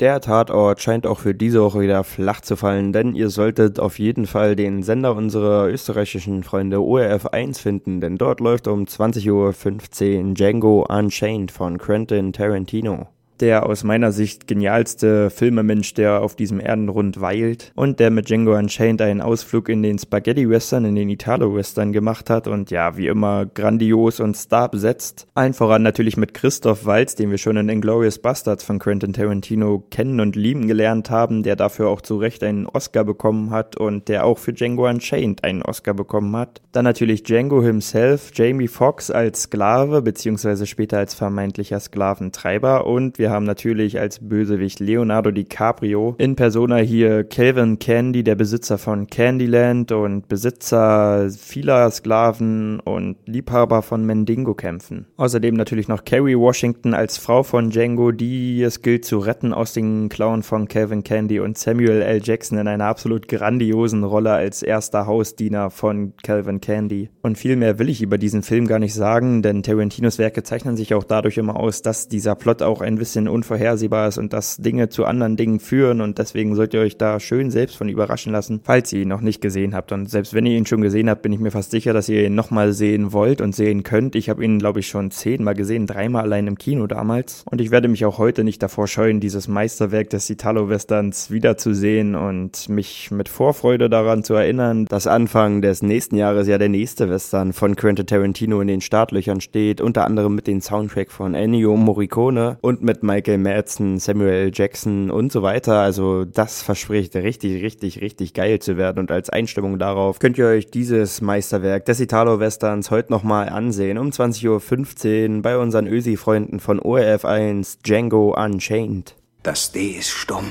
Der Tatort scheint auch für diese Woche wieder flach zu fallen, denn ihr solltet auf jeden Fall den Sender unserer österreichischen Freunde ORF 1 finden, denn dort läuft um 20.15 Uhr Django Unchained von Quentin Tarantino der aus meiner Sicht genialste Filmemensch, der auf diesem Erdenrund weilt und der mit Django Unchained einen Ausflug in den Spaghetti-Western, in den Italo-Western gemacht hat und ja, wie immer grandios und star besetzt. Allen voran natürlich mit Christoph Waltz, den wir schon in Inglourious Bastards von Quentin Tarantino kennen und lieben gelernt haben, der dafür auch zu Recht einen Oscar bekommen hat und der auch für Django Unchained einen Oscar bekommen hat. Dann natürlich Django himself, Jamie Foxx als Sklave, beziehungsweise später als vermeintlicher Sklaventreiber und wir wir haben natürlich als Bösewicht Leonardo DiCaprio. In Persona hier Calvin Candy, der Besitzer von Candyland und Besitzer vieler Sklaven und Liebhaber von Mendingo-Kämpfen. Außerdem natürlich noch Carrie Washington als Frau von Django, die es gilt zu retten aus den Klauen von Calvin Candy und Samuel L. Jackson in einer absolut grandiosen Rolle als erster Hausdiener von Calvin Candy. Und viel mehr will ich über diesen Film gar nicht sagen, denn Tarantinos Werke zeichnen sich auch dadurch immer aus, dass dieser Plot auch ein bisschen bisschen unvorhersehbar ist und dass Dinge zu anderen Dingen führen und deswegen sollt ihr euch da schön selbst von überraschen lassen, falls ihr ihn noch nicht gesehen habt. Und selbst wenn ihr ihn schon gesehen habt, bin ich mir fast sicher, dass ihr ihn nochmal sehen wollt und sehen könnt. Ich habe ihn, glaube ich, schon zehnmal gesehen, dreimal allein im Kino damals. Und ich werde mich auch heute nicht davor scheuen, dieses Meisterwerk des Italo-Westerns wiederzusehen und mich mit Vorfreude daran zu erinnern, dass Anfang des nächsten Jahres ja der nächste Western von Quentin Tarantino in den Startlöchern steht, unter anderem mit dem Soundtrack von Ennio Morricone und mit Michael Madsen, Samuel. Jackson und so weiter. Also das verspricht richtig, richtig, richtig geil zu werden. Und als Einstimmung darauf könnt ihr euch dieses Meisterwerk des Italo-Westerns heute nochmal ansehen. Um 20.15 Uhr bei unseren Ösi-Freunden von ORF 1 Django Unchained. Das D ist stumm.